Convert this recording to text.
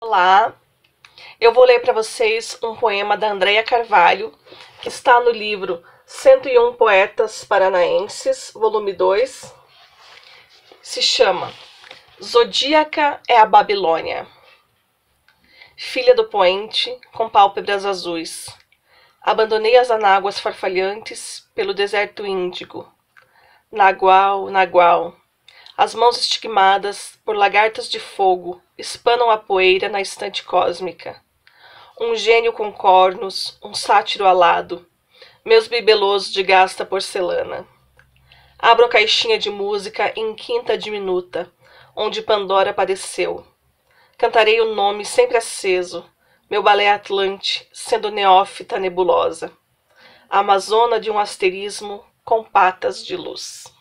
Olá, eu vou ler para vocês um poema da Andréia Carvalho, que está no livro 101 Poetas Paranaenses, volume 2. Se chama Zodíaca é a Babilônia. Filha do poente, com pálpebras azuis, abandonei as anáguas farfalhantes pelo deserto índigo. Nagual, nagual, as mãos estigmadas por lagartas de fogo espanam a poeira na estante cósmica. Um gênio com cornos, um sátiro alado, meus bibelôs de gasta porcelana. Abro a caixinha de música em quinta diminuta, onde Pandora apareceu. Cantarei o nome sempre aceso, meu balé atlante, sendo neófita nebulosa. Amazona de um asterismo com patas de luz.